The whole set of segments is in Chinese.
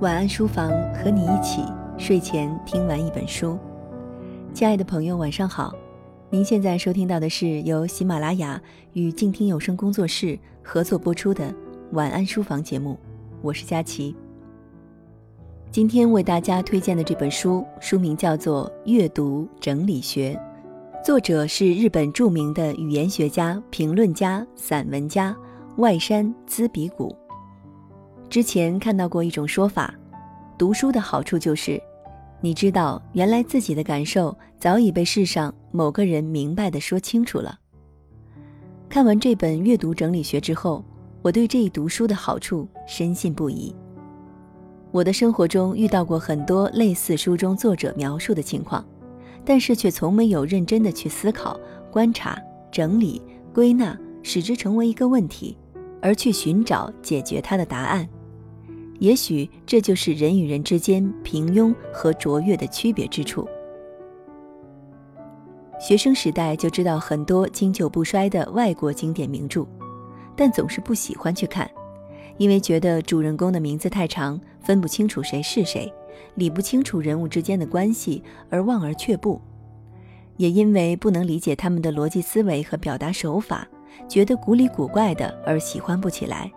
晚安书房，和你一起睡前听完一本书。亲爱的朋友，晚上好！您现在收听到的是由喜马拉雅与静听有声工作室合作播出的《晚安书房》节目，我是佳琪。今天为大家推荐的这本书，书名叫做《阅读整理学》，作者是日本著名的语言学家、评论家、散文家外山滋比古。之前看到过一种说法，读书的好处就是，你知道原来自己的感受早已被世上某个人明白的说清楚了。看完这本阅读整理学之后，我对这一读书的好处深信不疑。我的生活中遇到过很多类似书中作者描述的情况，但是却从没有认真的去思考、观察、整理、归纳，使之成为一个问题，而去寻找解决它的答案。也许这就是人与人之间平庸和卓越的区别之处。学生时代就知道很多经久不衰的外国经典名著，但总是不喜欢去看，因为觉得主人公的名字太长，分不清楚谁是谁，理不清楚人物之间的关系而望而却步；也因为不能理解他们的逻辑思维和表达手法，觉得古里古怪的而喜欢不起来。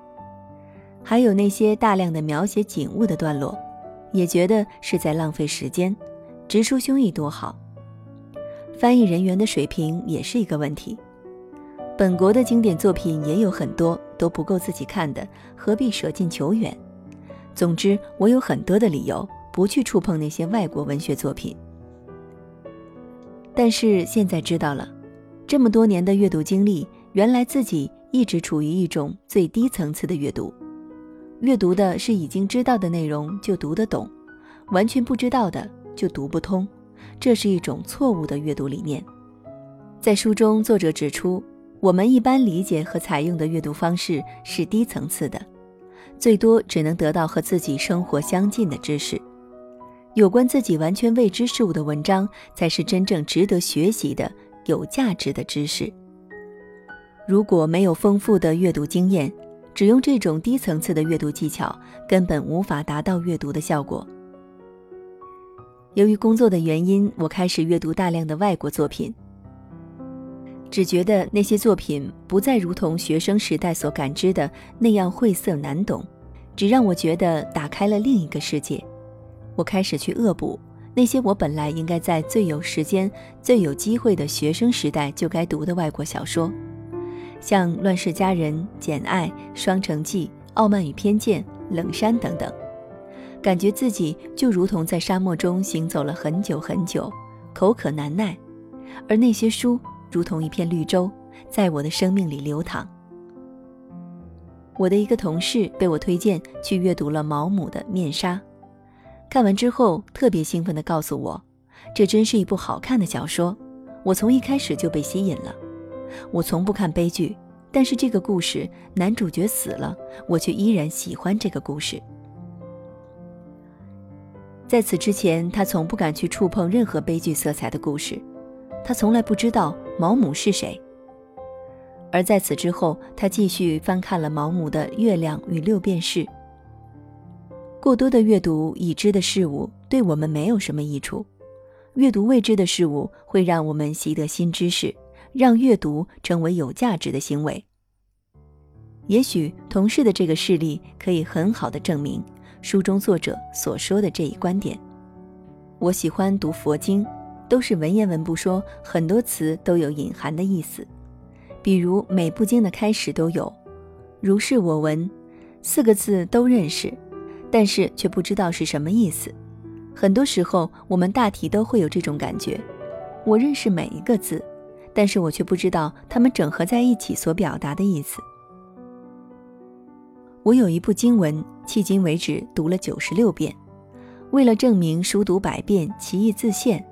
还有那些大量的描写景物的段落，也觉得是在浪费时间。直抒胸臆多好。翻译人员的水平也是一个问题。本国的经典作品也有很多都不够自己看的，何必舍近求远？总之，我有很多的理由不去触碰那些外国文学作品。但是现在知道了，这么多年的阅读经历，原来自己一直处于一种最低层次的阅读。阅读的是已经知道的内容就读得懂，完全不知道的就读不通，这是一种错误的阅读理念。在书中，作者指出，我们一般理解和采用的阅读方式是低层次的，最多只能得到和自己生活相近的知识。有关自己完全未知事物的文章，才是真正值得学习的、有价值的知识。如果没有丰富的阅读经验，只用这种低层次的阅读技巧，根本无法达到阅读的效果。由于工作的原因，我开始阅读大量的外国作品，只觉得那些作品不再如同学生时代所感知的那样晦涩难懂，只让我觉得打开了另一个世界。我开始去恶补那些我本来应该在最有时间、最有机会的学生时代就该读的外国小说。像《乱世佳人》《简爱》《双城记》《傲慢与偏见》《冷山》等等，感觉自己就如同在沙漠中行走了很久很久，口渴难耐，而那些书如同一片绿洲，在我的生命里流淌。我的一个同事被我推荐去阅读了毛姆的《面纱》，看完之后特别兴奋地告诉我，这真是一部好看的小说，我从一开始就被吸引了。我从不看悲剧，但是这个故事男主角死了，我却依然喜欢这个故事。在此之前，他从不敢去触碰任何悲剧色彩的故事，他从来不知道毛姆是谁。而在此之后，他继续翻看了毛姆的《月亮与六便士》。过多的阅读已知的事物对我们没有什么益处，阅读未知的事物会让我们习得新知识。让阅读成为有价值的行为。也许同事的这个事例可以很好的证明书中作者所说的这一观点。我喜欢读佛经，都是文言文不说，很多词都有隐含的意思。比如每部经的开始都有“如是我闻”四个字都认识，但是却不知道是什么意思。很多时候我们大体都会有这种感觉，我认识每一个字。但是我却不知道它们整合在一起所表达的意思。我有一部经文，迄今为止读了九十六遍，为了证明书读百遍其义自现。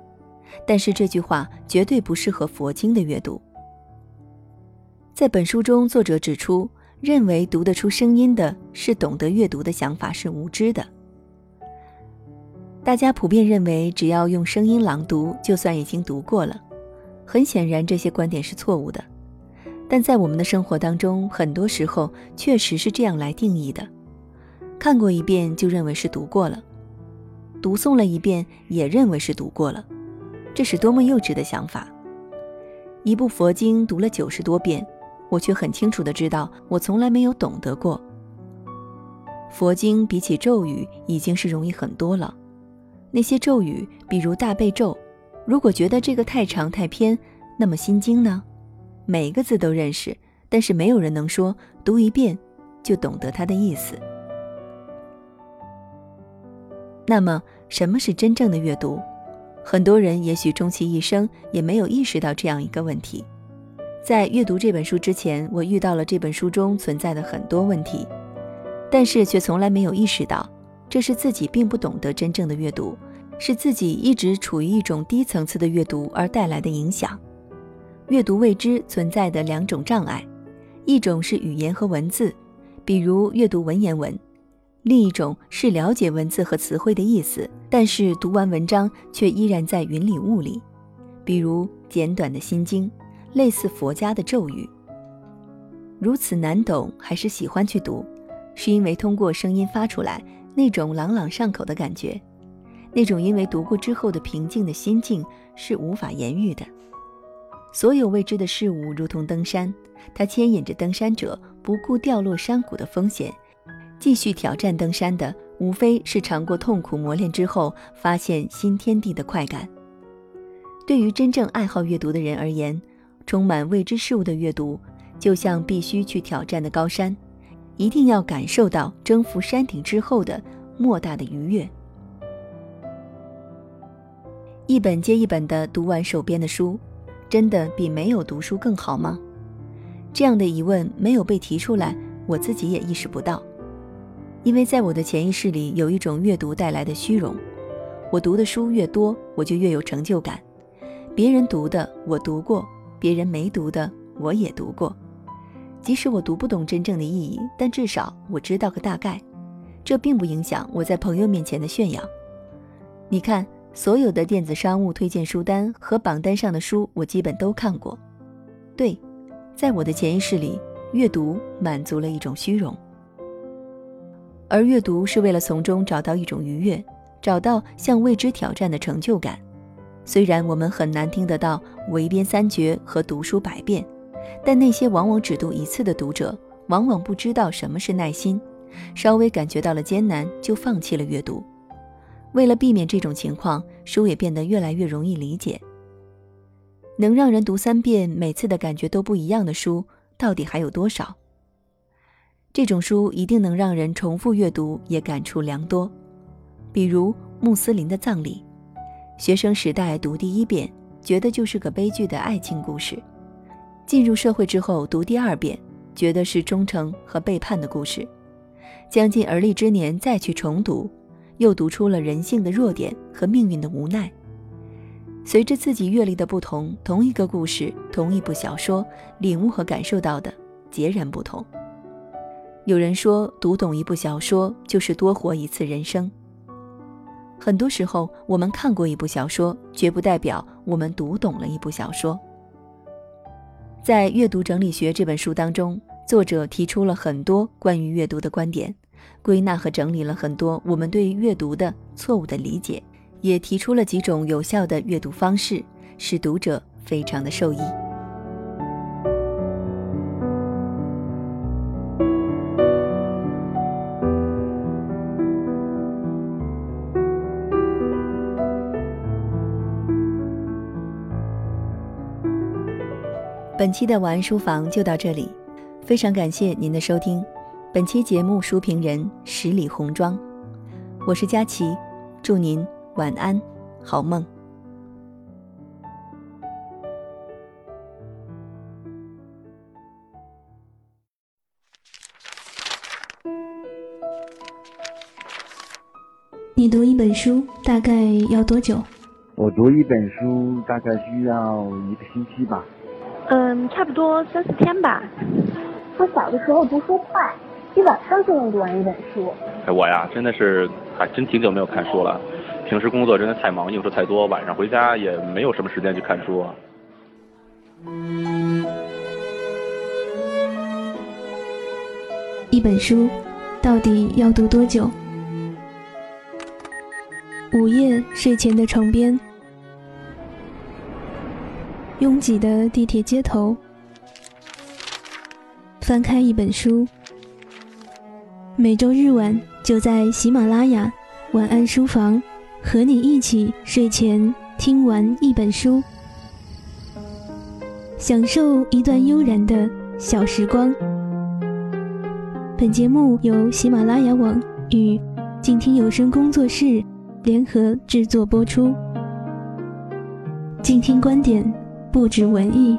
但是这句话绝对不适合佛经的阅读。在本书中，作者指出，认为读得出声音的是懂得阅读的想法是无知的。大家普遍认为，只要用声音朗读，就算已经读过了。很显然，这些观点是错误的，但在我们的生活当中，很多时候确实是这样来定义的。看过一遍就认为是读过了，读诵了一遍也认为是读过了，这是多么幼稚的想法！一部佛经读了九十多遍，我却很清楚的知道，我从来没有懂得过。佛经比起咒语已经是容易很多了，那些咒语，比如大悲咒，如果觉得这个太长太偏，那么心经呢？每个字都认识，但是没有人能说读一遍就懂得它的意思。那么，什么是真正的阅读？很多人也许终其一生也没有意识到这样一个问题。在阅读这本书之前，我遇到了这本书中存在的很多问题，但是却从来没有意识到，这是自己并不懂得真正的阅读，是自己一直处于一种低层次的阅读而带来的影响。阅读未知存在的两种障碍，一种是语言和文字，比如阅读文言文。另一种是了解文字和词汇的意思，但是读完文章却依然在云里雾里，比如简短的心经，类似佛家的咒语。如此难懂，还是喜欢去读，是因为通过声音发出来那种朗朗上口的感觉，那种因为读过之后的平静的心境是无法言喻的。所有未知的事物如同登山，它牵引着登山者不顾掉落山谷的风险。继续挑战登山的，无非是尝过痛苦磨练之后，发现新天地的快感。对于真正爱好阅读的人而言，充满未知事物的阅读，就像必须去挑战的高山，一定要感受到征服山顶之后的莫大的愉悦。一本接一本的读完手边的书，真的比没有读书更好吗？这样的疑问没有被提出来，我自己也意识不到。因为在我的潜意识里有一种阅读带来的虚荣，我读的书越多，我就越有成就感。别人读的我读过，别人没读的我也读过。即使我读不懂真正的意义，但至少我知道个大概。这并不影响我在朋友面前的炫耀。你看，所有的电子商务推荐书单和榜单上的书，我基本都看过。对，在我的潜意识里，阅读满足了一种虚荣。而阅读是为了从中找到一种愉悦，找到向未知挑战的成就感。虽然我们很难听得到“围边三绝”和“读书百遍”，但那些往往只读一次的读者，往往不知道什么是耐心，稍微感觉到了艰难就放弃了阅读。为了避免这种情况，书也变得越来越容易理解。能让人读三遍，每次的感觉都不一样的书，到底还有多少？这种书一定能让人重复阅读，也感触良多。比如穆斯林的葬礼，学生时代读第一遍，觉得就是个悲剧的爱情故事；进入社会之后读第二遍，觉得是忠诚和背叛的故事；将近而立之年再去重读，又读出了人性的弱点和命运的无奈。随着自己阅历的不同，同一个故事，同一部小说，领悟和感受到的截然不同。有人说，读懂一部小说就是多活一次人生。很多时候，我们看过一部小说，绝不代表我们读懂了一部小说。在《阅读整理学》这本书当中，作者提出了很多关于阅读的观点，归纳和整理了很多我们对阅读的错误的理解，也提出了几种有效的阅读方式，使读者非常的受益。本期的晚安书房就到这里，非常感谢您的收听。本期节目书评人十里红妆，我是佳琪，祝您晚安，好梦。你读一本书大概要多久？我读一本书大概需要一个星期吧。嗯，差不多三四天吧。我小的时候读书快，一晚上就能读完一本书。哎，我呀，真的是还真挺久没有看书了。平时工作真的太忙，应酬太多，晚上回家也没有什么时间去看书。啊一本书到底要读多久？午夜睡前的床边，拥挤的地铁街头，翻开一本书。每周日晚就在喜马拉雅晚安书房，和你一起睡前听完一本书，享受一段悠然的小时光。本节目由喜马拉雅网与静听有声工作室联合制作播出。静听观点，不止文艺。